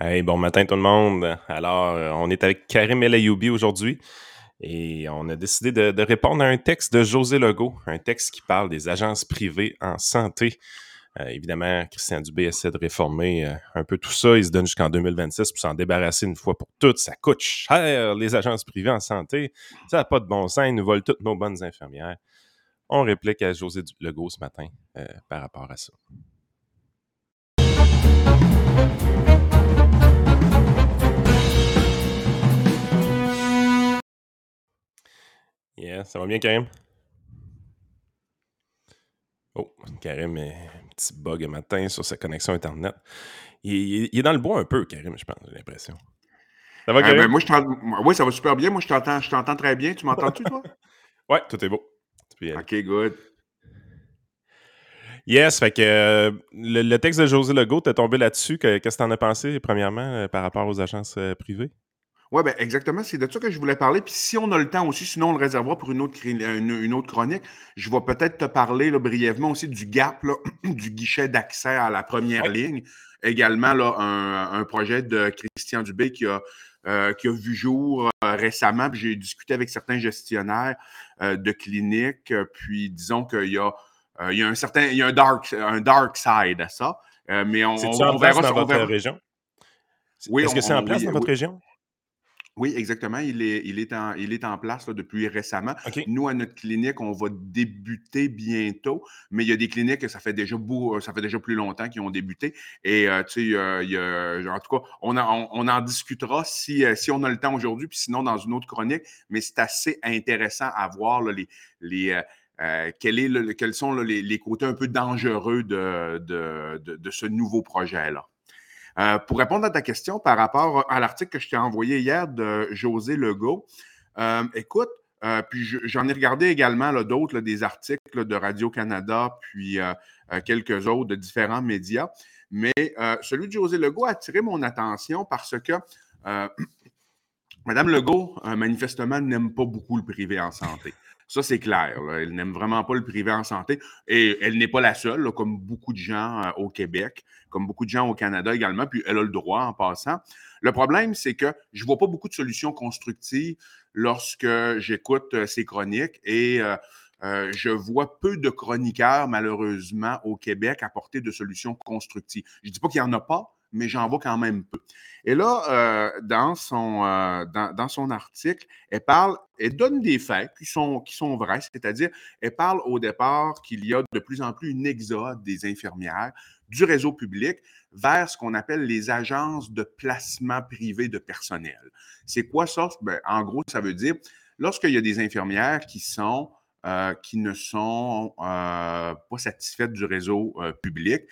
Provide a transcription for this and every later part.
Hey, bon matin tout le monde. Alors, euh, on est avec Karim El Ayoubi aujourd'hui et on a décidé de, répondre à un texte de José Legault, un texte qui parle des agences privées en santé. Euh, évidemment, Christian Dubé essaie de réformer euh, un peu tout ça. Il se donne jusqu'en 2026 pour s'en débarrasser une fois pour toutes. Ça coûte cher, les agences privées en santé. Ça n'a pas de bon sens. Ils nous volent toutes nos bonnes infirmières. On réplique à José Legault ce matin par rapport à ça. Yeah, ça va bien, Karim? Oh, Karim un petit bug un matin sur sa connexion Internet. Il, est dans le bois un peu, Karim, je pense, j'ai l'impression. Ça va, euh, Karim? Ben, moi, oui, ça va super bien. Moi, je t'entends, je t'entends très bien. Tu m'entends-tu, toi? ouais, tout est beau. OK, good. Yes, fait que euh, le, texte de José Legault, t'es tombé là-dessus. Qu'est-ce que t'en as pensé, premièrement, euh, par rapport aux agences privées? Oui, ben exactement. C'est de ça que je voulais parler. Puis si on a le temps aussi, sinon on le réservera pour une autre, une, autre chronique, je vais peut-être te parler là, brièvement aussi du gap, du guichet d'accès à la première ligne. Également, là, un, projet de Christian Dubé qui a, euh, qui a vu jour euh, récemment. J'ai discuté avec certains gestionnaires euh, de cliniques. Puis disons qu'il y a, il y a un certain, il y a un dark, un dark side à ça. mais on, on, on verra dans votre région? Oui, Est-ce que c'est en place dans votre région? Oui, exactement. Il est, il est, en, il est en place depuis récemment. Nous, à notre clinique, on va débuter bientôt, mais il y a des cliniques que ça fait déjà beau, ça fait déjà plus longtemps qu'ils ont débuté. Et euh, tu sais, il y a, en tout cas, on, on, en discutera si, euh, si on a le temps aujourd'hui, puis sinon dans une autre chronique. Mais c'est assez intéressant à voir les, les euh, est quels sont les, côtés un peu dangereux de, de, de ce nouveau projet-là. Euh, pour répondre à ta question par rapport à l'article que je t'ai envoyé hier de José Legault, euh, écoute, euh, puis j'en ai regardé également d'autres, des articles de Radio-Canada, puis quelques autres de différents médias. Mais celui de José Legault a attiré mon attention parce que Madame Legault, manifestement, n'aime pas beaucoup le privé en santé. Ça, c'est clair. Elle n'aime vraiment pas le privé en santé. Et elle n'est pas la seule, comme beaucoup de gens euh, au Québec, comme beaucoup de gens au Canada également, puis elle a le droit en passant. Le problème, c'est que je ne vois pas beaucoup de solutions constructives lorsque j'écoute euh, ces chroniques et euh, je vois peu de chroniqueurs, malheureusement, au Québec apporter de solutions constructives. Je ne dis pas qu'il n'y en a pas, mais j'en vois quand même peu. Et là, euh, dans, son, euh, dans, son article, elle parle, elle donne des faits qui sont, qui sont vrais, c'est-à-dire, elle parle au départ qu'il y a de plus en plus une exode des infirmières du réseau public vers ce qu'on appelle les agences de placement privé de personnel. C'est quoi ça? Ben, en gros, ça veut dire, lorsqu'il y a des infirmières qui sont euh, qui ne sont pas satisfaites du réseau public,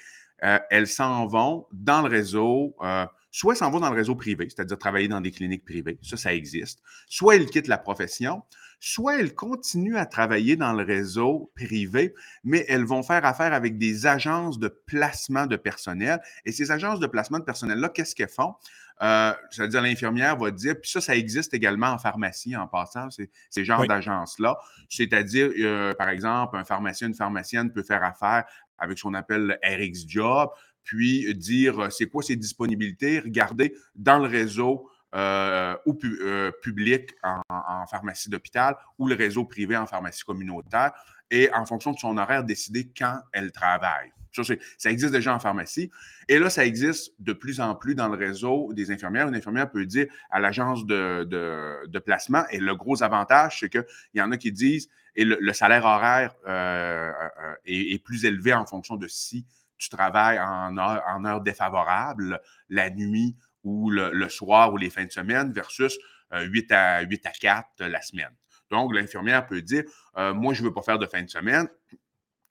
euh, elles s'en vont dans le réseau, euh, soit elles s'en vont dans le réseau privé, c'est-à-dire travailler dans des cliniques privées, ça, ça existe, soit elles quittent la profession, soit elles continuent à travailler dans le réseau privé, mais elles vont faire affaire avec des agences de placement de personnel. Et ces agences de placement de personnel-là, qu'est-ce qu'elles font? Euh, c'est-à-dire l'infirmière va dire, puis ça, ça existe également en pharmacie en passant, ces genres d'agences-là. C'est-à-dire, par exemple, un pharmacien, une pharmacienne peut faire affaire avec ce qu'on appelle RX Job, puis dire euh, c'est quoi ses disponibilités, regarder dans le réseau euh, euh, public en, pharmacie d'hôpital ou le réseau privé en pharmacie communautaire et en fonction de son horaire, décider quand elle travaille. Ça, existe déjà en pharmacie. Et là, ça existe de plus en plus dans le réseau des infirmières. Une infirmière peut dire à l'agence de, de, placement, et le gros avantage, c'est qu'il y en a qui disent, et le, salaire horaire euh, euh, est, plus élevé en fonction de si tu travailles en heure, en heure défavorable, la nuit ou le, soir ou les fins de semaine versus 8, euh, à, 8 à 4 la semaine. Donc, l'infirmière peut dire, moi, je ne veux pas faire de fin de semaine.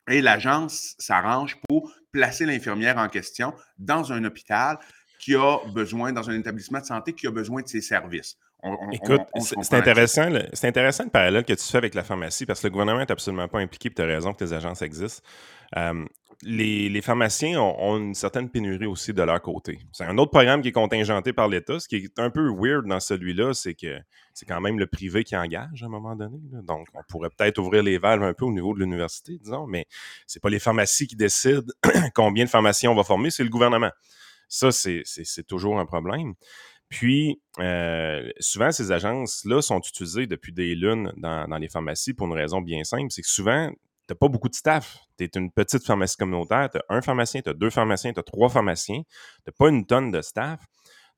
Et l'agence s'arrange pour placer l'infirmière en question dans un hôpital qui a besoin, dans un établissement de santé qui a besoin de ses services. Écoute, c'est intéressant, le parallèle que tu fais avec la pharmacie parce que le gouvernement n'est absolument pas impliqué, tu as raison que les agences existent. Euh, les, pharmaciens ont, une certaine pénurie aussi de leur côté. C'est un autre programme qui est contingenté par l'État. Ce qui est un peu weird dans celui-là, c'est que c'est quand même le privé qui engage à un moment donné. Donc, on pourrait peut-être ouvrir les valves un peu au niveau de l'université, disons, mais c'est pas les pharmacies qui décident combien de pharmaciens on va former, c'est le gouvernement. Ça, c'est toujours un problème. Puis, euh, souvent, ces agences-là sont utilisées depuis des lunes dans, les pharmacies pour une raison bien simple. C'est que souvent, tu n'as pas beaucoup de staff. Tu es une petite pharmacie communautaire, tu as un pharmacien, tu as deux pharmaciens, tu as trois pharmaciens. Tu n'as pas une tonne de staff.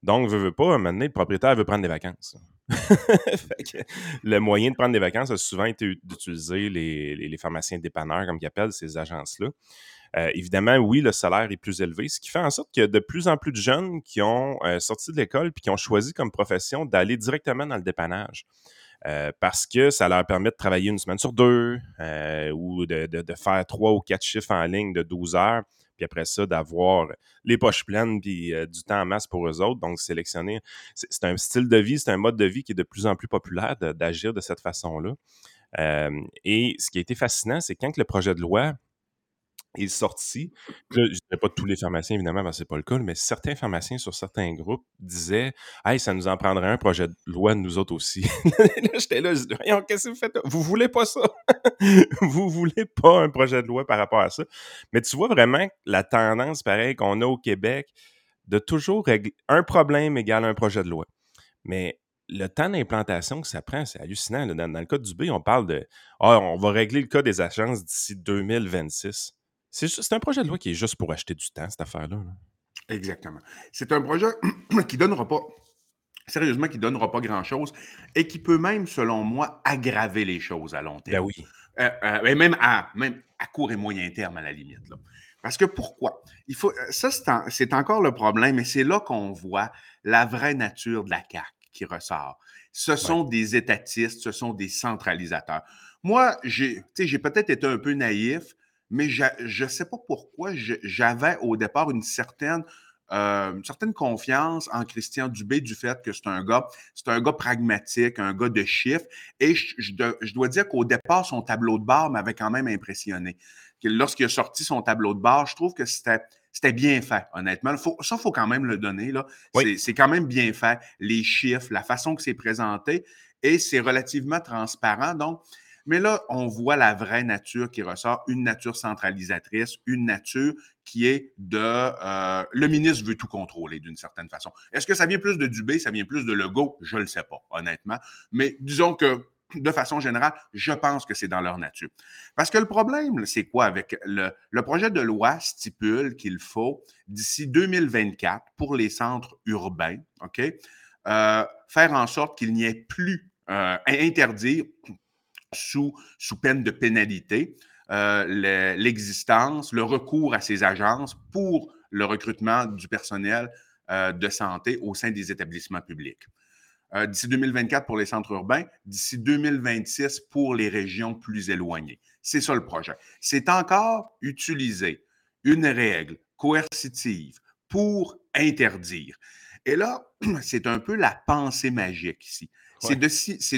Donc, veux, veux pas, à un moment donné, le propriétaire veut prendre des vacances. le moyen de prendre des vacances a souvent été d'utiliser les, les, pharmaciens dépanneurs, comme ils appellent ces agences-là. Euh, évidemment, oui, le salaire est plus élevé, ce qui fait en sorte qu'il y a de plus en plus de jeunes qui ont euh, sorti de l'école puis qui ont choisi comme profession d'aller directement dans le dépannage. Euh, parce que ça leur permet de travailler une semaine sur deux ou de, de, faire trois ou quatre chiffres en ligne de 12 heures, puis après ça, d'avoir les poches pleines puis du temps en masse pour eux autres. Donc, sélectionner, c'est un style de vie, c'est un mode de vie qui est de plus en plus populaire d'agir de, cette façon-là. et ce qui a été fascinant, c'est quand le projet de loi est sorti. je ne dirais pas tous les pharmaciens, évidemment, parce que ce n'est pas le cas, mais certains pharmaciens sur certains groupes disaient Hey, ça nous en prendrait un projet de loi nous autres aussi. là, j'étais là, je dis qu'est-ce que vous faites? Vous voulez pas ça? vous voulez pas un projet de loi par rapport à ça? Mais tu vois vraiment la tendance, pareil, qu'on a au Québec de toujours régler un problème égale un projet de loi. Mais le temps d'implantation que ça prend, c'est hallucinant. Dans, le cas du B, on parle de Ah, on va régler le cas des agences d'ici 2026. C'est un projet de loi qui est juste pour acheter du temps, cette affaire-là. Exactement. C'est un projet qui donnera pas, sérieusement, qui donnera pas grand-chose et qui peut même, selon moi, aggraver les choses à long ben terme. Ben oui. Euh, euh, et même à, même à court et moyen terme, à la limite. Parce que pourquoi? Il faut, euh, ça, c'est encore le problème, et c'est là qu'on voit la vraie nature de la CAQ qui ressort. Ce sont des étatistes, ce sont des centralisateurs. Moi, j'ai peut-être été un peu naïf, mais je ne sais pas pourquoi j'avais au départ une certaine, euh, une certaine confiance en Christian Dubé du fait que c'est un gars, c'est un gars pragmatique, un gars de chiffres. Et je, dois dire qu'au départ, son tableau de bord m'avait quand même impressionné. Lorsqu'il a sorti son tableau de bord, je trouve que c'était c'était bien fait, honnêtement. Faut, ça, il faut quand même le donner. Là. C'est quand même bien fait. Les chiffres, la façon que c'est présenté, et c'est relativement transparent. Donc, mais là, on voit la vraie nature qui ressort, une nature centralisatrice, une nature qui est de euh, le ministre veut tout contrôler d'une certaine façon. Est-ce que ça vient plus de Dubé, ça vient plus de Legault? Je ne le sais pas, honnêtement. Mais disons que de façon générale, je pense que c'est dans leur nature. Parce que le problème, c'est quoi avec le, le, projet de loi stipule qu'il faut, d'ici 2024, pour les centres urbains, OK, euh, faire en sorte qu'il n'y ait plus euh, interdire sous, sous peine de pénalité euh, l'existence, le, recours à ces agences pour le recrutement du personnel euh, de santé au sein des établissements publics. Euh, d'ici 2024 pour les centres urbains, d'ici 2026 pour les régions plus éloignées. C'est ça le projet. C'est encore utiliser une règle coercitive pour interdire. Et là, c'est un peu la pensée magique ici. C'est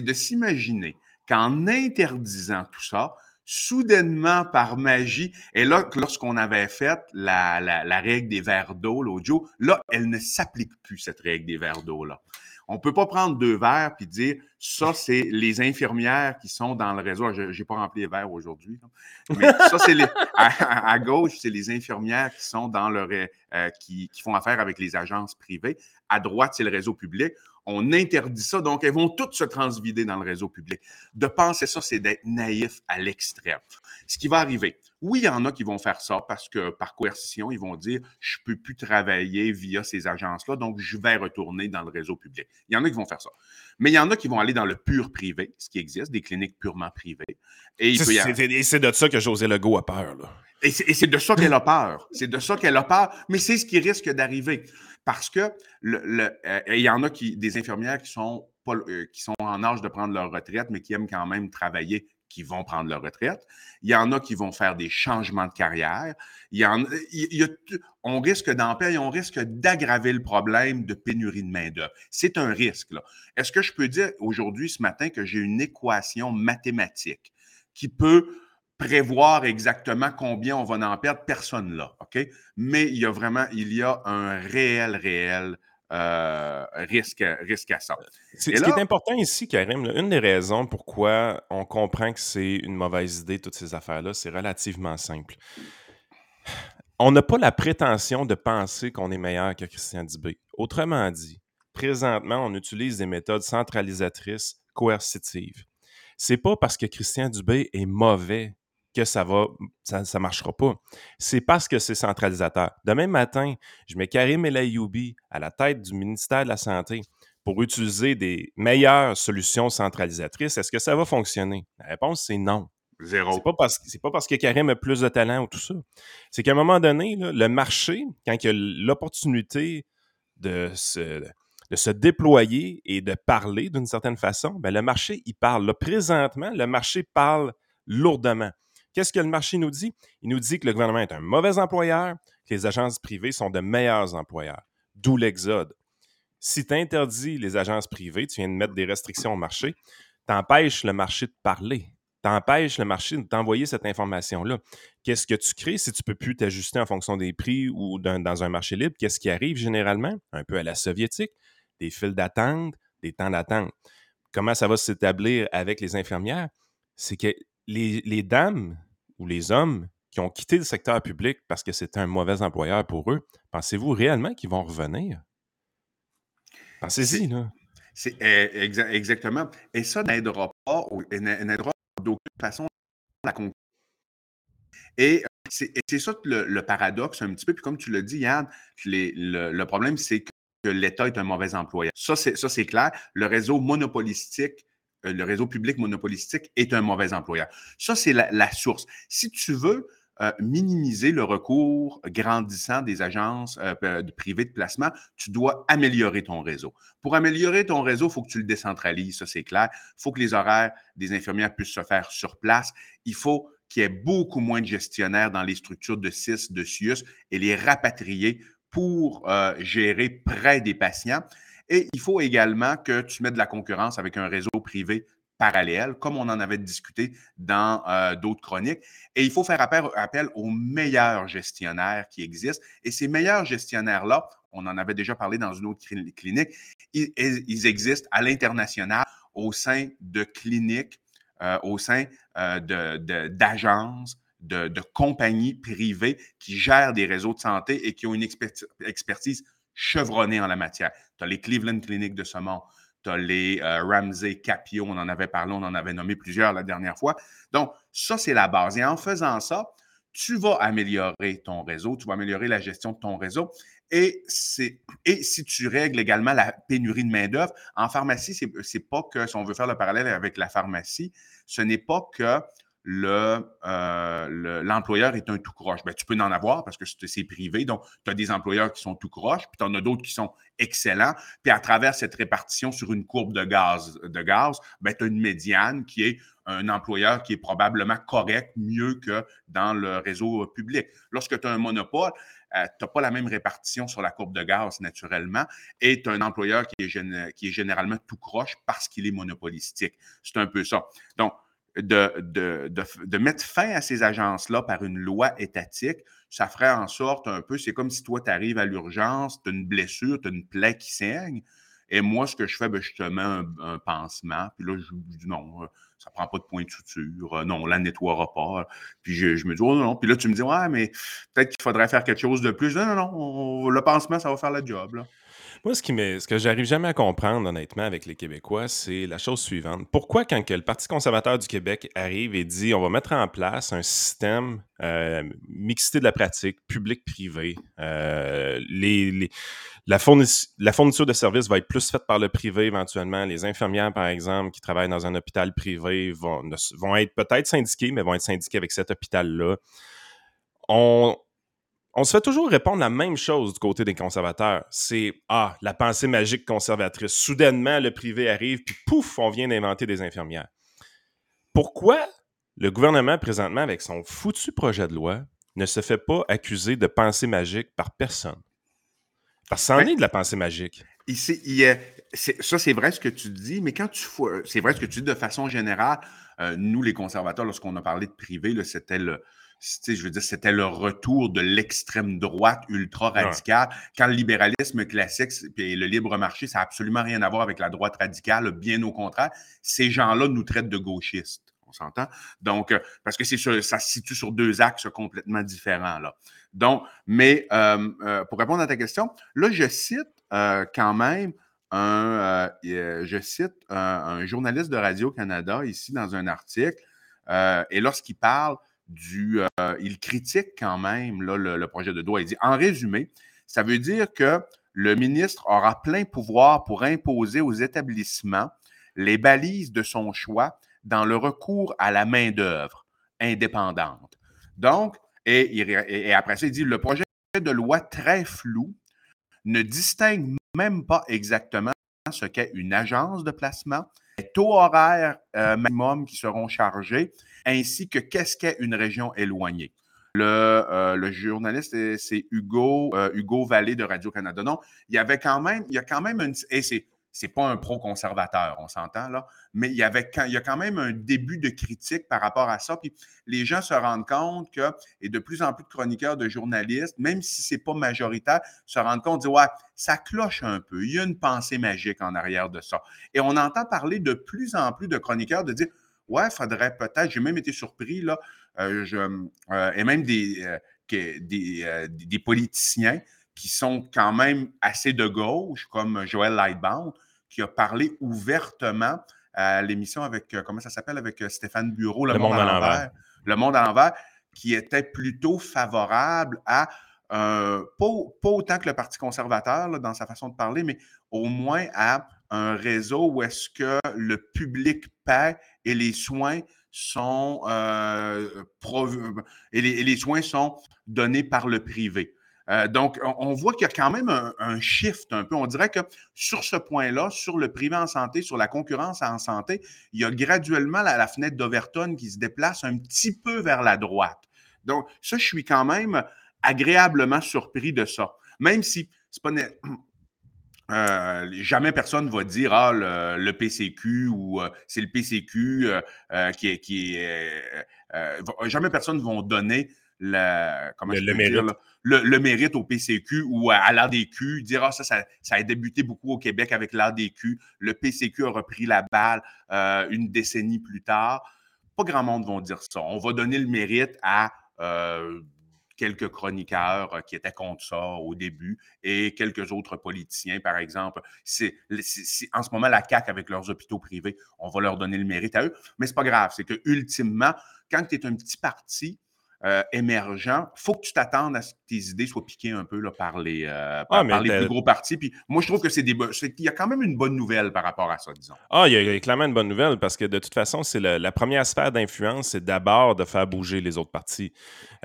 de s'imaginer qu'en interdisant tout ça, soudainement, par magie, et là, lorsqu'on avait fait la, règle des verres d'eau l'audio, là, elle ne s'applique plus, cette règle des verres d'eau-là. On ne peut pas prendre deux verres puis dire ça, c'est les infirmières qui sont dans le réseau. Je n'ai pas rempli les verres aujourd'hui. Mais ça, c'est à, gauche, c'est les infirmières qui sont dans le euh, qui, font affaire avec les agences privées. À droite, c'est le réseau public on interdit ça, donc elles vont toutes se transvider dans le réseau public. De penser ça, c'est d'être naïf à l'extrême. Ce qui va arriver, oui, il y en a qui vont faire ça parce que par coercition, ils vont dire je ne peux plus travailler via ces agences-là, donc je vais retourner dans le réseau public. Il y en a qui vont faire ça. Mais il y en a qui vont aller dans le pur privé, ce qui existe, des cliniques purement privées. Et c'est de ça que José Legault a peur. Là. Et c'est de ça qu'elle a peur. C'est de ça qu'elle a peur. Mais c'est ce qui risque d'arriver. Parce que euh, il y en a qui, des infirmières qui sont, pas, euh, qui sont en âge de prendre leur retraite, mais qui aiment quand même travailler, qui vont prendre leur retraite. Il y en a qui vont faire des changements de carrière. Il y en, il on risque d'en payer, on risque d'aggraver le problème de pénurie de main-d'œuvre. C'est un risque. Est-ce que je peux dire aujourd'hui, ce matin, que j'ai une équation mathématique qui peut prévoir exactement combien on va en perdre, personne là, OK? Mais il y a vraiment, il y a un réel, réel euh, risque, risque à ça. ce qui est important ici, Karim, une des raisons pourquoi on comprend que c'est une mauvaise idée, toutes ces affaires-là, c'est relativement simple. on n'a pas la prétention de penser qu'on est meilleur que Christian Dubé. Autrement dit, présentement, on utilise des méthodes centralisatrices coercitives. C'est pas parce que Christian Dubé est mauvais que ça va, ça, ça marchera pas. C'est parce que c'est centralisateur. Demain matin, je mets Karim El Ayoubi à la tête du ministère de la Santé pour utiliser des meilleures solutions centralisatrices. Est-ce que ça va fonctionner? La réponse, c'est non. Zéro. C'est pas parce c'est pas parce que Karim a plus de talent ou tout ça. C'est qu'à un moment donné, là, le marché, quand il y a l'opportunité de se, de se déployer et de parler d'une certaine façon, ben le marché, il parle. Là, présentement, le marché parle lourdement. Qu'est-ce que le marché nous dit? Il nous dit que le gouvernement est un mauvais employeur, que les agences privées sont de meilleurs employeurs. D'où l'exode. Si tu interdis les agences privées, tu viens de mettre des restrictions au marché, t'empêches le marché de parler t'empêches le marché de t'envoyer cette information-là. Qu'est-ce que tu crées si tu ne peux plus t'ajuster en fonction des prix ou dans un marché libre? Qu'est-ce qui arrive généralement? Un peu à la soviétique, des files d'attente, des temps d'attente. Comment ça va s'établir avec les infirmières? C'est que les, dames ou les hommes qui ont quitté le secteur public parce que c'était un mauvais employeur pour eux, pensez-vous réellement qu'ils vont revenir? Pensez-y, là. C'est eh, exactement. Et ça n'aidera pas, n'aidera d'aucune façon la concurrence. Et c'est ça le, paradoxe un petit peu. Puis comme tu l'as dit, Yann, le, problème, c'est que l'État est un mauvais employeur. Ça, c'est clair. Le réseau monopolistique, euh, le réseau public monopolistique est un mauvais employeur. Ça, c'est la, source. Si tu veux euh, minimiser le recours grandissant des agences euh, privées de placement, tu dois améliorer ton réseau. Pour améliorer ton réseau, il faut que tu le décentralises, ça c'est clair. Il faut que les horaires des infirmières puissent se faire sur place. Il faut qu'il y ait beaucoup moins de gestionnaires dans les structures de CIS, de CIUS et les rapatrier pour euh, gérer près des patients. Et il faut également que tu mettes de la concurrence avec un réseau privé parallèle, comme on en avait discuté dans euh, d'autres chroniques. Et il faut faire appel, aux meilleurs gestionnaires qui existent. Et ces meilleurs gestionnaires-là, on en avait déjà parlé dans une autre clinique, ils, existent à l'international au sein de cliniques, euh, au sein euh, d'agences, de, de, compagnies privées qui gèrent des réseaux de santé et qui ont une expertise chevronnée en la matière. Tu as les Cleveland Clinics de ce monde, tu as les euh, Ramsey, Capio, on en avait parlé, on en avait nommé plusieurs la dernière fois. Donc, ça, c'est la base. Et en faisant ça, tu vas améliorer ton réseau, tu vas améliorer la gestion de ton réseau. Et, et si tu règles également la pénurie de main-d'œuvre, en pharmacie, ce n'est pas que, si on veut faire le parallèle avec la pharmacie, ce n'est pas que euh, l'employeur est un tout croche. Ben, tu peux en avoir parce que c'est privé. Donc, tu as des employeurs qui sont tout croche, puis tu en as d'autres qui sont excellents. Puis à travers cette répartition sur une courbe de gaz, de gaz ben, tu as une médiane qui est un employeur qui est probablement correct, mieux que dans le réseau public. Lorsque tu as un monopole, euh, tu n'as pas la même répartition sur la courbe de gaz naturellement et tu as un employeur qui est, qui est généralement tout croche parce qu'il est monopolistique. C'est un peu ça. Donc, de, de, mettre fin à ces agences-là par une loi étatique, ça ferait en sorte un peu, c'est comme si toi, tu arrives à l'urgence, tu as une blessure, tu as une plaie qui saigne. Et moi, ce que je fais, ben, je te mets un, pansement. Puis là, je dis non, euh, ça prend pas de point de suture. Euh, non, on la nettoiera pas. Puis je, me dis, oh non, Puis là, tu me dis, ouais, mais peut-être qu'il faudrait faire quelque chose de plus. Non, non, non, le pansement, ça va faire le job. Là. Moi, ce, qui ce que j'arrive jamais à comprendre, honnêtement, avec les Québécois, c'est la chose suivante. Pourquoi, quand que le Parti conservateur du Québec arrive et dit on va mettre en place un système euh, mixité de la pratique, public-privé, euh, la, fourniture de services va être plus faite par le privé éventuellement. Les infirmières, par exemple, qui travaillent dans un hôpital privé vont, vont être peut-être syndiquées, mais vont être syndiquées avec cet hôpital-là. On, on se fait toujours répondre la même chose du côté des conservateurs. C'est Ah, la pensée magique conservatrice. Soudainement, le privé arrive, puis pouf, on vient d'inventer des infirmières. Pourquoi le gouvernement, présentement, avec son foutu projet de loi, ne se fait pas accuser de pensée magique par personne? Parce que ça en est de la pensée magique. ça, c'est vrai ce que tu dis, mais quand tu c'est vrai ce que tu dis de façon générale. Euh, nous, les conservateurs, lorsqu'on a parlé de privé, c'était le, je veux dire, c'était le retour de l'extrême droite ultra radicale. Quand le libéralisme classique et le libre marché, ça n'a absolument rien à voir avec la droite radicale, bien au contraire. Ces gens-là nous traitent de gauchistes. On s'entend? Donc, euh, parce que c'est ça se situe sur deux axes complètement différents. Là. Donc, mais euh, euh, pour répondre à ta question, là, je cite quand même un, je cite un, journaliste de Radio-Canada ici dans un article, et lorsqu'il parle du. il critique quand même le, projet de loi. Il dit en résumé, ça veut dire que le ministre aura plein pouvoir pour imposer aux établissements les balises de son choix dans le recours à la main-d'œuvre indépendante. Donc, et, après ça, il dit le projet de loi très flou ne distingue même pas exactement ce qu'est une agence de placement, les taux horaires euh, maximum qui seront chargés, ainsi que qu'est-ce qu'est une région éloignée. Le, euh, journaliste, c'est Hugo, euh, Hugo Vallée de Radio-Canada. Non, il y avait quand même, il y a quand même une. Et c'est c'est pas un pro-conservateur, on s'entend là, mais il y, avait, il y a quand même un début de critique par rapport à ça. Puis les gens se rendent compte que, et de plus en plus de chroniqueurs, de journalistes, même si c'est pas majoritaire, se rendent compte, disent, ouais, ça cloche un peu. Il y a une pensée magique en arrière de ça. Et on entend parler de plus en plus de chroniqueurs de dire, ouais, il faudrait peut-être, j'ai même été surpris, là, euh, je, euh, et même des, euh, des, des politiciens qui sont quand même assez de gauche, comme Joël Lightbound, qui a parlé ouvertement à l'émission avec, comment ça s'appelle, avec Stéphane Bureau, Le, Monde, à l'envers. Le Monde à l'envers, qui était plutôt favorable à, euh, pas, autant que le Parti conservateur dans sa façon de parler, mais au moins à un réseau où est-ce que le public paie et les soins sont et les, soins sont donnés par le privé. Euh, donc, on, voit qu'il y a quand même un, shift un peu. On dirait que sur ce point-là, sur le privé en santé, sur la concurrence en santé, il y a graduellement la, fenêtre d'Overton qui se déplace un petit peu vers la droite. Donc, ça, je suis quand même agréablement surpris de ça. Même si c'est pas euh, jamais personne va dire ah le, PCQ ou euh, c'est le PCQ qui est qui est jamais personne vont donner le, comment le, mérite. le, mérite au PCQ ou à, l'ADQ, dire ah, ça, ça, a débuté beaucoup au Québec avec l'ADQ. Le PCQ a repris la balle euh, une décennie plus tard. Pas grand monde vont dire ça. On va donner le mérite à euh, quelques chroniqueurs euh, qui étaient contre ça au début et quelques autres politiciens, par exemple. C'est, en ce moment la CAQ avec leurs hôpitaux privés, on va leur donner le mérite à eux. Mais c'est pas grave, c'est que ultimement, quand tu es un petit parti, euh, émergent, il faut que tu t'attendes à ce que tes idées soient piquées un peu là, par les, euh, ah, plus gros partis. Puis moi, je trouve que c'est des il y a quand même une bonne nouvelle par rapport à ça, disons. Ah, il y, a, clairement une bonne nouvelle parce que de toute façon, c'est la première sphère d'influence, c'est d'abord de faire bouger les autres partis.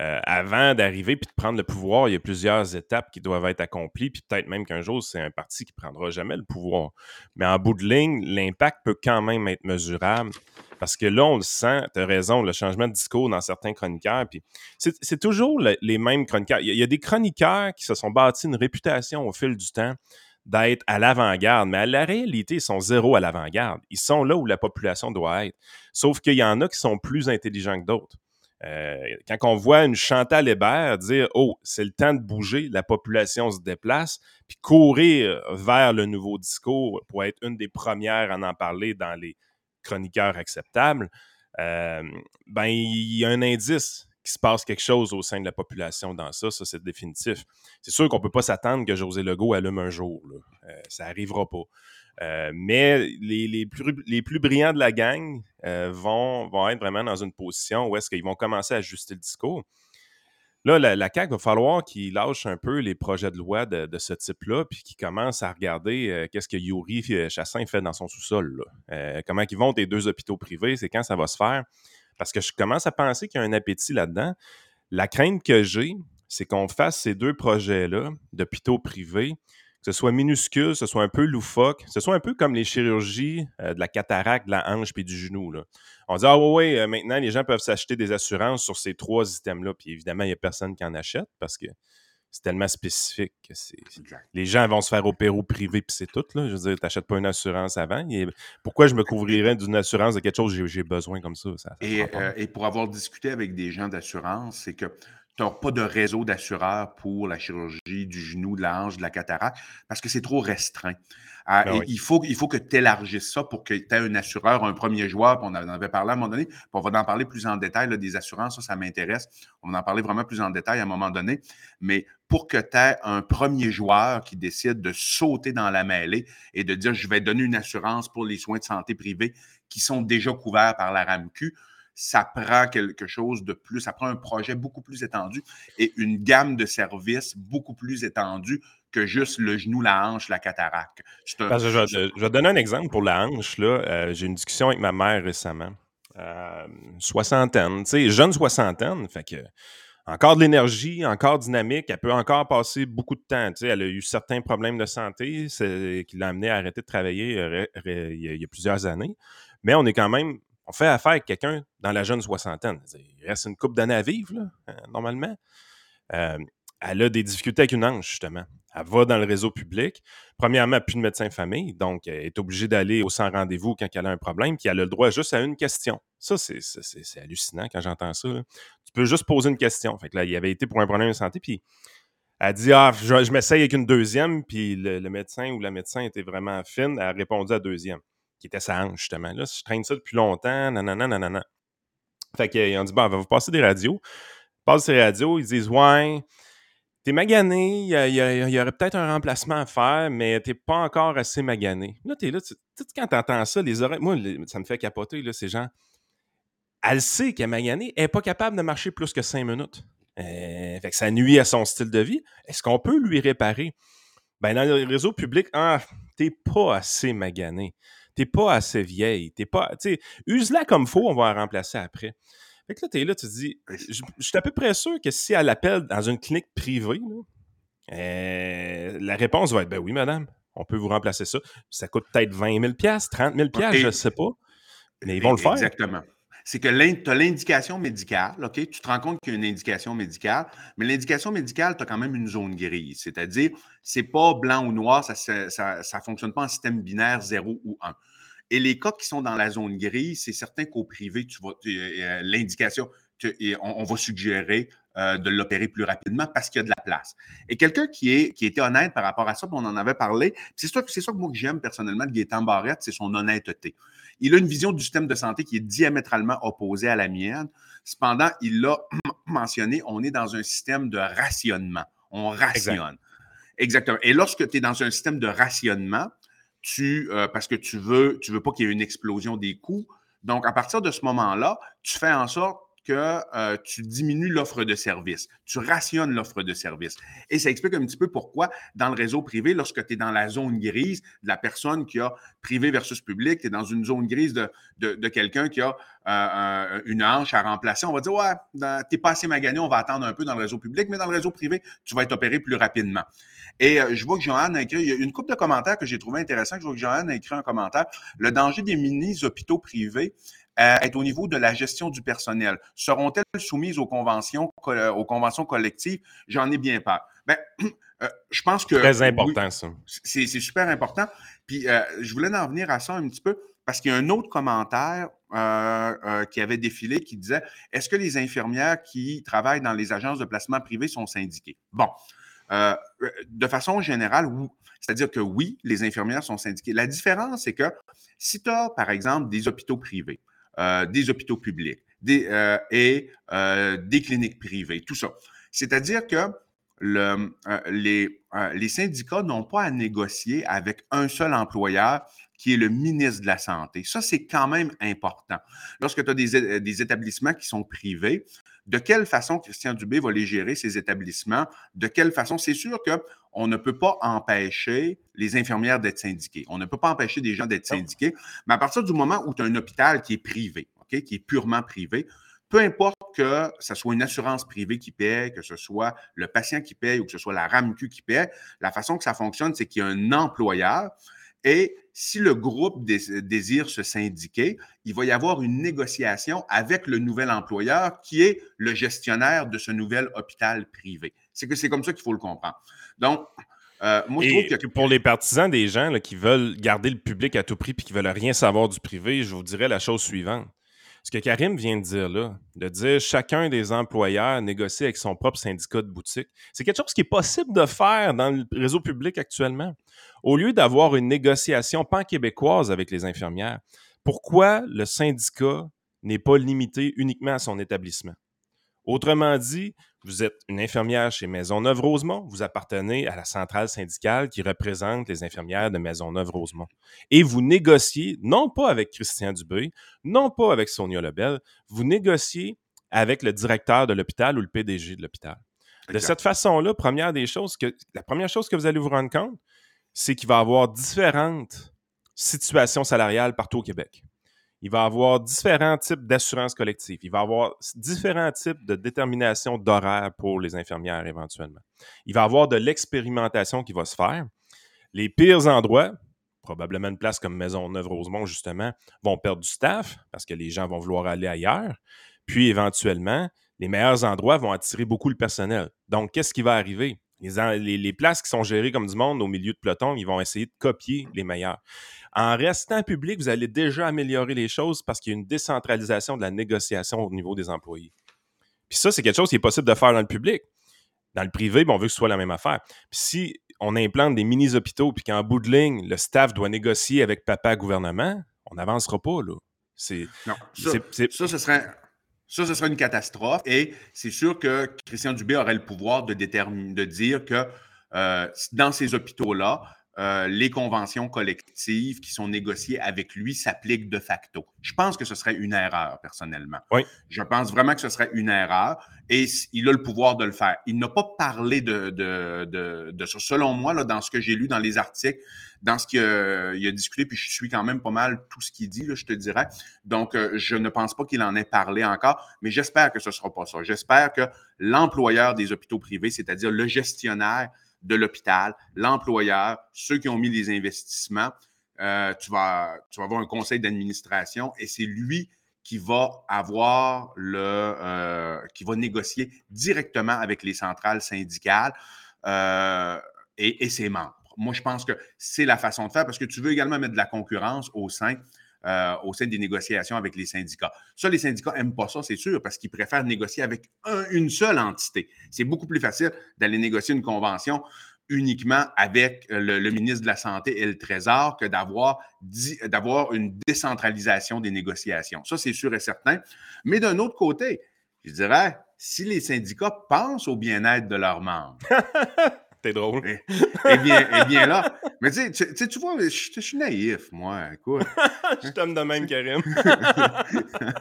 Euh, avant d'arriver puis de prendre le pouvoir, il y a plusieurs étapes qui doivent être accomplies, puis peut-être même qu'un jour, c'est un parti qui prendra jamais le pouvoir. Mais en bout de ligne, l'impact peut quand même être mesurable. Parce que là, on le sent, tu as raison, le changement de discours dans certains chroniqueurs. Puis c'est toujours les mêmes chroniqueurs. Il y, a des chroniqueurs qui se sont bâtis une réputation au fil du temps d'être à l'avant-garde, mais à la réalité, ils sont zéro à l'avant-garde. Ils sont là où la population doit être. Sauf qu'il y en a qui sont plus intelligents que d'autres. Euh, quand on voit une Chantal Hébert dire Oh, c'est le temps de bouger, la population se déplace, puis courir vers le nouveau discours pour être une des premières à en parler dans les chroniqueur acceptable, euh, ben, il y a un indice qu'il se passe quelque chose au sein de la population dans ça, ça c'est définitif. C'est sûr qu'on ne peut pas s'attendre que José Legault allume un jour. Euh, ça n'arrivera pas. Euh, mais les, plus, les, plus, brillants de la gang vont, vont être vraiment dans une position où est-ce qu'ils vont commencer à ajuster le discours. Là, la, la CAQ va falloir qu'ils lâchent un peu les projets de loi de, ce type-là, puis qu'ils commencent à regarder euh, qu'est-ce que Yuri euh, Chassin fait dans son sous-sol. Euh, comment ils vont des deux hôpitaux privés, c'est quand ça va se faire? Parce que je commence à penser qu'il y a un appétit là-dedans. La crainte que j'ai, c'est qu'on fasse ces deux projets-là d'hôpitaux privés que ce soit minuscule, que ce soit un peu loufoque, que ce soit un peu comme les chirurgies de la cataracte, de la hanche puis du genou. Là. On dit, ah oui, oui, maintenant, les gens peuvent s'acheter des assurances sur ces trois items-là. Puis évidemment, il n'y a personne qui en achète parce que c'est tellement spécifique que c'est. Les gens vont se faire opérer au privé, puis c'est tout. Là. Je veux dire, tu n'achètes pas une assurance avant. Pourquoi je me couvrirais d'une assurance de quelque chose? Que j'ai besoin comme ça? et, euh, et, pour avoir discuté avec des gens d'assurance, c'est que tu n'as pas de réseau d'assureurs pour la chirurgie du genou, de la hanche, de la cataracte, parce que c'est trop restreint. Ah, ben il, faut, il faut que tu élargisses ça pour que tu aies un assureur, un premier joueur, on en avait parlé à un moment donné, puis on va en parler plus en détail des assurances, ça, ça m'intéresse. On va en parler vraiment plus en détail à un moment donné. Mais pour que tu aies un premier joueur qui décide de sauter dans la mêlée et de dire je vais donner une assurance pour les soins de santé privés qui sont déjà couverts par la RAMQ, ça prend quelque chose de plus, ça prend un projet beaucoup plus étendu et une gamme de services beaucoup plus étendue que juste le genou, la hanche, la cataracte. je, vais, donner un exemple pour la hanche. Euh, j'ai eu une discussion avec ma mère récemment. Euh, soixantaine, tu sais, jeune soixantaine, fait que encore de l'énergie, encore dynamique, elle peut encore passer beaucoup de temps. Tu sais, elle a eu certains problèmes de santé qui l'ont amené à arrêter de travailler euh, il y a plusieurs années. Mais on est quand même on fait affaire avec quelqu'un dans la jeune soixantaine. Il reste une couple d'années à vivre, euh, normalement. Euh, elle a des difficultés avec une hanche, justement. Elle va dans le réseau public. Premièrement, plus de médecin famille, donc elle est obligée d'aller au sans rendez-vous quand elle a un problème, puis elle a le droit juste à une question. Ça, c'est hallucinant quand j'entends ça. Tu peux juste poser une question. Fait que là, il avait été pour un problème de santé, puis elle dit Ah, je, m'essaye avec une deuxième, puis le, le, médecin ou la médecin était vraiment fine, elle a répondu à deuxième qui était sa hanche, justement. Là, je traîne ça depuis longtemps, nanana. Fait qu'ils ont dit, bon, on va vous passer des radios. Ils passent ces radios, ils disent, ouais, t'es magané, il y, aurait peut-être un remplacement à faire, mais t'es pas encore assez magané. Là, t'es là, tu sais, quand t'entends ça, les oreilles, moi, ça me fait capoter, là, ces gens. Elle sait qu'elle maganée, elle n'est pas capable de marcher plus que cinq minutes. Euh, fait que ça nuit à son style de vie. Est-ce qu'on peut lui réparer? Ben, dans le réseau public, ah, t'es pas assez magané t'es pas assez vieille. T'es pas. Tu sais, use-la comme faut, on va la remplacer après. Fait que là, t'es là, tu te dis, je, suis à peu près sûr que si elle appelle dans une clinique privée, euh, la réponse va être ben oui, madame, on peut vous remplacer ça. Ça coûte peut-être 20 000 30 000 je ne sais pas. Mais ils vont le faire. Exactement c'est que tu as l'indication médicale, OK? Tu te rends compte qu'il y a une indication médicale, mais l'indication médicale, tu as quand même une zone grise. C'est-à-dire, c'est pas blanc ou noir, ça ne fonctionne pas en système binaire 0 ou 1. Et les cas qui sont dans la zone grise, c'est certain qu'au privé, tu vas euh, l'indication, on, va suggérer euh, de l'opérer plus rapidement parce qu'il y a de la place. Et quelqu'un qui, est, qui était honnête par rapport à ça, on en avait parlé, c'est ça, ça que moi que j'aime personnellement de Gaétan Barrette, c'est son honnêteté. Il a une vision du système de santé qui est diamétralement opposée à la mienne. Cependant, il l'a mentionné, on est dans un système de rationnement. On rationne. Exactement. Et lorsque tu es dans un système de rationnement, tu, euh, parce que tu veux, tu veux pas qu'il y ait une explosion des coûts. Donc, à partir de ce moment-là, tu fais en sorte que tu diminues l'offre de service, tu rationnes l'offre de service. Et ça explique un petit peu pourquoi, dans le réseau privé, lorsque tu es dans la zone grise de la personne qui a privé versus public, tu es dans une zone grise de, de, quelqu'un qui a une hanche à remplacer, on va dire, ouais, tu n'es pas assez magané, on va attendre un peu dans le réseau public, mais dans le réseau privé, tu vas être opéré plus rapidement. Et je vois que Joanne a écrit, il y a une couple de commentaires que j'ai trouvé intéressants, je vois que Joanne a écrit un commentaire, le danger des mini-hôpitaux privés euh, est au niveau de la gestion du personnel. Seront-elles soumises aux conventions, euh, aux conventions collectives? J'en ai bien peur. Ben, euh, je pense que. Très important, ça. C'est super important. Puis, je voulais en venir à ça un petit peu parce qu'il y a un autre commentaire qui avait défilé qui disait Est-ce que les infirmières qui travaillent dans les agences de placement privées sont syndiquées? Bon. de façon générale, c'est-à-dire que oui, les infirmières sont syndiquées. La différence, c'est que si tu as, par exemple, des hôpitaux privés, euh, des hôpitaux publics euh, et euh, des cliniques privées, tout ça. C'est-à-dire que le, les, syndicats n'ont pas à négocier avec un seul employeur qui est le ministre de la Santé. Ça, c'est quand même important. Lorsque tu as des, des, établissements qui sont privés, de quelle façon Christian Dubé va les gérer, ces établissements? De quelle façon? C'est sûr qu'on ne peut pas empêcher les infirmières d'être syndiquées. On ne peut pas empêcher des gens d'être syndiqués. Mais à partir du moment où tu as un hôpital qui est privé, qui est purement privé, peu importe que ce soit une assurance privée qui paie, que ce soit le patient qui paye ou que ce soit la RAMQ qui paie, la façon que ça fonctionne, c'est qu'il y a un employeur et si le groupe désire se syndiquer, il va y avoir une négociation avec le nouvel employeur qui est le gestionnaire de ce nouvel hôpital privé. C'est que c'est comme ça qu'il faut le comprendre. Donc, euh, moi, je trouve que... Pour les partisans des gens qui veulent garder le public à tout prix et qui veulent rien savoir du privé, je vous dirais la chose suivante. Ce que Karim vient de dire là, de dire chacun des employeurs négocie avec son propre syndicat de boutique, c'est quelque chose qui est possible de faire dans le réseau public actuellement. Au lieu d'avoir une négociation pan-québécoise avec les infirmières, pourquoi le syndicat n'est pas limité uniquement à son établissement? Autrement dit, vous êtes une infirmière chez Maisonneuve-Rosemont, vous appartenez à la centrale syndicale qui représente les infirmières de Maisonneuve-Rosemont. Et vous négociez, non pas avec Christian Dubé, non pas avec Sonia Lebel, vous négociez avec le directeur de l'hôpital ou le PDG de l'hôpital. De cette façon-là, première des choses que, la première chose que vous allez vous rendre compte, c'est qu'il va y avoir différentes situations salariales partout au Québec il va avoir différents types d'assurance collective. Il va avoir différents types de détermination d'horaire pour les infirmières éventuellement. Il va avoir de l'expérimentation qui va se faire. Les pires endroits, probablement une place comme Maisonneuve-Rosemont, justement, vont perdre du staff parce que les gens vont vouloir aller ailleurs. Puis, éventuellement, les meilleurs endroits vont attirer beaucoup le personnel. Donc, qu'est-ce qui va arriver? Les, les, places qui sont gérées comme du monde au milieu de peloton, ils vont essayer de copier les meilleurs. En restant public, vous allez déjà améliorer les choses parce qu'il y a une décentralisation de la négociation au niveau des employés. Puis ça, c'est quelque chose qui est possible de faire dans le public. Dans le privé, on veut que ce soit la même affaire. Puis si on implante des mini-hôpitaux, puis qu'en bout de ligne, le staff doit négocier avec papa gouvernement, on n'avancera pas, là. C'est, non, ça, ça, ce serait, ça, ce serait une catastrophe. Et c'est sûr que Christian Dubé aurait le pouvoir de, de dire que euh, dans ces hôpitaux-là, euh, les conventions collectives qui sont négociées avec lui s'appliquent de facto. Je pense que ce serait une erreur, personnellement. Oui. Je pense vraiment que ce serait une erreur et il a le pouvoir de le faire. Il n'a pas parlé de, de, de, ça. Selon moi, là, dans ce que j'ai lu dans les articles, dans ce qu'il a, discuté, puis je suis quand même pas mal tout ce qu'il dit, là, je te dirais. Donc, euh, je ne pense pas qu'il en ait parlé encore, mais j'espère que ce ne sera pas ça. J'espère que l'employeur des hôpitaux privés, c'est-à-dire le gestionnaire, de l'hôpital, l'employeur, ceux qui ont mis les investissements. Euh, tu, vas, avoir un conseil d'administration et c'est lui qui va avoir le, euh, qui va négocier directement avec les centrales syndicales euh, et, ses membres. Moi, je pense que c'est la façon de faire parce que tu veux également mettre de la concurrence au sein euh, au sein des négociations avec les syndicats. Ça, les syndicats n'aiment pas ça, c'est sûr, parce qu'ils préfèrent négocier avec une seule entité. C'est beaucoup plus facile d'aller négocier une convention uniquement avec euh, le, ministre de la Santé et le Trésor que d'avoir, d'avoir une décentralisation des négociations. Ça, c'est sûr et certain. Mais d'un autre côté, je dirais, si les syndicats pensent au bien-être de leurs membres, C'est drôle. Eh, eh, bien, eh bien là, mais tu sais, tu vois, je, suis naïf, moi. Écoute. je t'aime de même, Karim.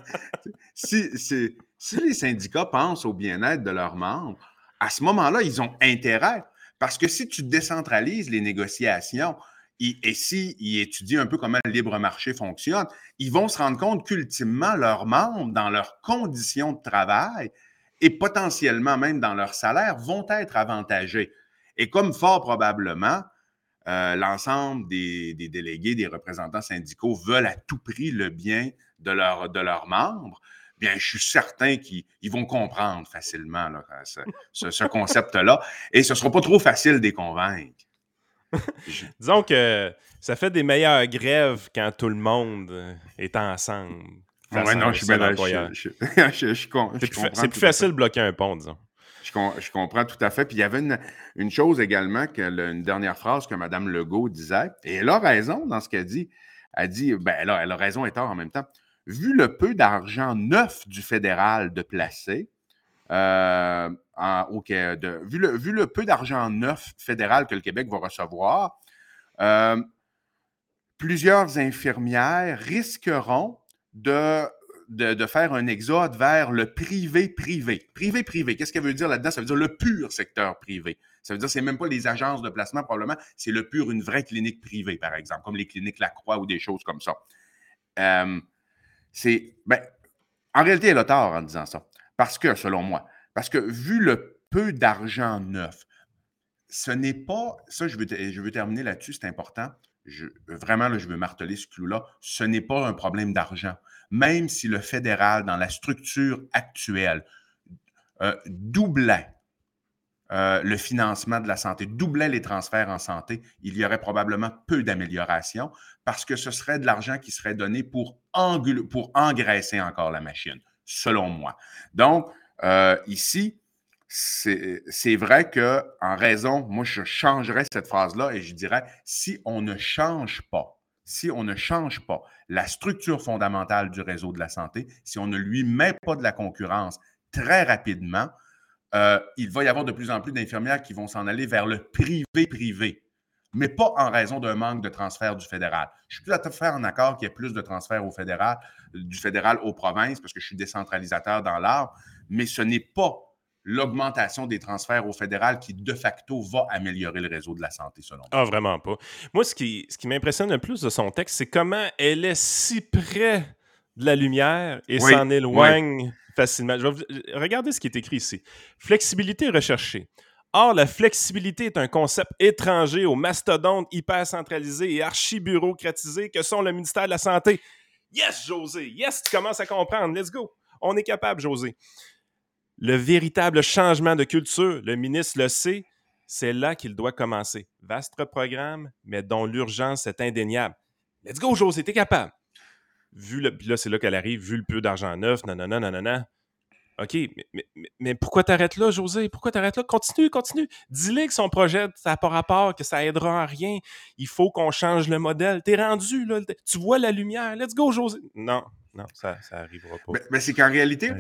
si, si, les syndicats pensent au bien-être de leurs membres, à ce moment-là, ils ont intérêt. Parce que si tu décentralises les négociations, et s'ils étudient un peu comment le libre marché fonctionne, ils vont se rendre compte qu'ultimement, leurs membres, dans leurs conditions de travail et potentiellement même dans leur salaire, vont être avantagés. Et comme fort probablement, euh, l'ensemble des, délégués, des représentants syndicaux veulent à tout prix le bien de, leur, de leurs membres, bien, je suis certain qu'ils vont comprendre facilement ce, concept-là. Et ce ne sera pas trop facile de les convaincre. Disons que ça fait des meilleures grèves quand tout le monde est ensemble. Oui, non, je suis bien C'est plus facile de bloquer un pont, disons. Je, comprends tout à fait. Puis il y avait une, chose également, une dernière phrase que Mme Legault disait, et elle a raison dans ce qu'elle dit. Elle dit, ben, elle, a, raison et tort en même temps. Vu le peu d'argent neuf du fédéral de placer, euh, le, vu, le, peu d'argent neuf fédéral que le Québec va recevoir, euh, plusieurs infirmières risqueront de de, faire un exode vers le privé-privé. Privé-privé, qu'est-ce qu'elle veut dire là-dedans? Ça veut dire le pur secteur privé. Ça veut dire que ce même pas les agences de placement, probablement, c'est le pur, une vraie clinique privée, par exemple, comme les cliniques Lacroix ou des choses comme ça. Euh, c'est. Ben, en réalité, elle a tort en disant ça. Parce que, selon moi, parce que vu le peu d'argent neuf, ce n'est pas. Ça, je veux, terminer là-dessus, c'est important. Vraiment, là, je veux marteler ce clou-là. Ce n'est pas un problème d'argent même si le fédéral, dans la structure actuelle, euh, doublait euh, le financement de la santé, doublait les transferts en santé, il y aurait probablement peu d'amélioration parce que ce serait de l'argent qui serait donné pour, engraisser encore la machine, selon moi. Donc, euh, ici, c'est vrai que en raison, moi, je changerais cette phrase-là et je dirais si on ne change pas, si on ne change pas la structure fondamentale du réseau de la santé, si on ne lui met pas de la concurrence très rapidement, euh, il va y avoir de plus en plus d'infirmières qui vont s'en aller vers le privé-privé, mais pas en raison d'un manque de transfert du fédéral. Je suis tout à fait en accord qu'il y ait plus de transferts au fédéral, du fédéral aux provinces, parce que je suis décentralisateur dans l'art, mais ce n'est pas l'augmentation des transferts au fédéral qui, de facto, va améliorer le réseau de la santé, selon moi. Ah, vraiment pas. Moi, ce qui, ce qui m'impressionne le plus de son texte, c'est comment elle est si près de la lumière et s'en éloigne facilement. regardez ce qui est écrit ici. Flexibilité recherchée. Or, la flexibilité est un concept étranger aux mastodontes hyper centralisés et archi-bureaucratisés que sont le ministère de la Santé. Yes, José! Yes, tu commences à comprendre. Let's go! On est capable, José. Le véritable changement de culture, le ministre le sait, c'est là qu'il doit commencer. Vaste programme, mais dont l'urgence est indéniable. Let's go, José, t'es capable vu le, là, c'est là qu'elle arrive, vu le peu d'argent neuf, non, non. OK, mais, pourquoi t'arrêtes là, José? Pourquoi t'arrêtes là? Continue, continue. Dis-lui que son projet, ça n'a pas rapport, que ça aidera à rien. Il faut qu'on change le modèle. T'es rendu, là. Tu vois la lumière. Let's go, José. Non, non, ça n'arrivera pas. Mais, c'est qu'en réalité,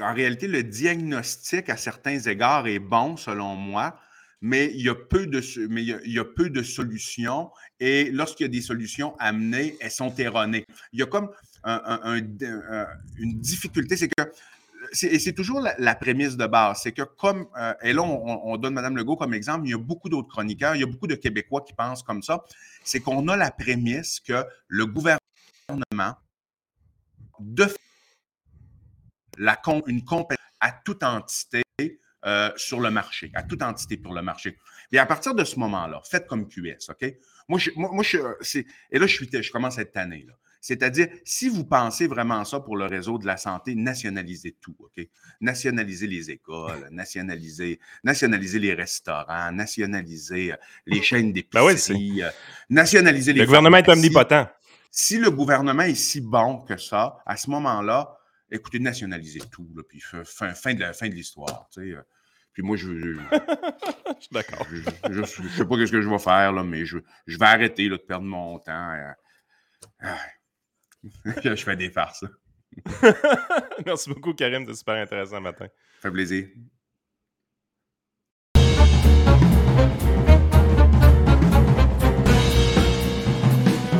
en réalité, le diagnostic, à certains égards, est bon, selon moi mais il y a peu de, mais il y a, peu de solutions. Et lorsqu'il y a des solutions amenées, elles sont erronées. Il y a comme une difficulté, c'est que et c'est toujours la, prémisse de base, c'est que comme, euh, et là, on, donne Mme Legault comme exemple, il y a beaucoup d'autres chroniqueurs, il y a beaucoup de Québécois qui pensent comme ça, c'est qu'on a la prémisse que le gouvernement de la, une compétence à toute entité euh, sur le marché, à toute entité pour le marché. Et à partir de ce moment-là, faites comme QS, OK? Moi, je, moi, je, et là, je, suis, je commence à être tanné. Là. C'est-à-dire, si vous pensez vraiment ça pour le réseau de la santé, nationalisez tout, OK? Nationalisez les écoles, nationalisez, nationalisez les restaurants, nationalisez euh, les chaînes d'épicerie, ben nationalisez les... Le gouvernement est omnipotent. Si le gouvernement est si bon que ça, à ce moment-là, écoutez, nationaliser tout, là, puis fin, fin de l'histoire. Tu sais. Euh. Puis moi, je. je suis d'accord. Je ne sais pas ce que je vais faire, là, mais je, je vais arrêter là, de perdre mon temps. Euh. Ah. je fais des farces. Merci beaucoup, Karim. C'était super intéressant matin. Ça fait plaisir.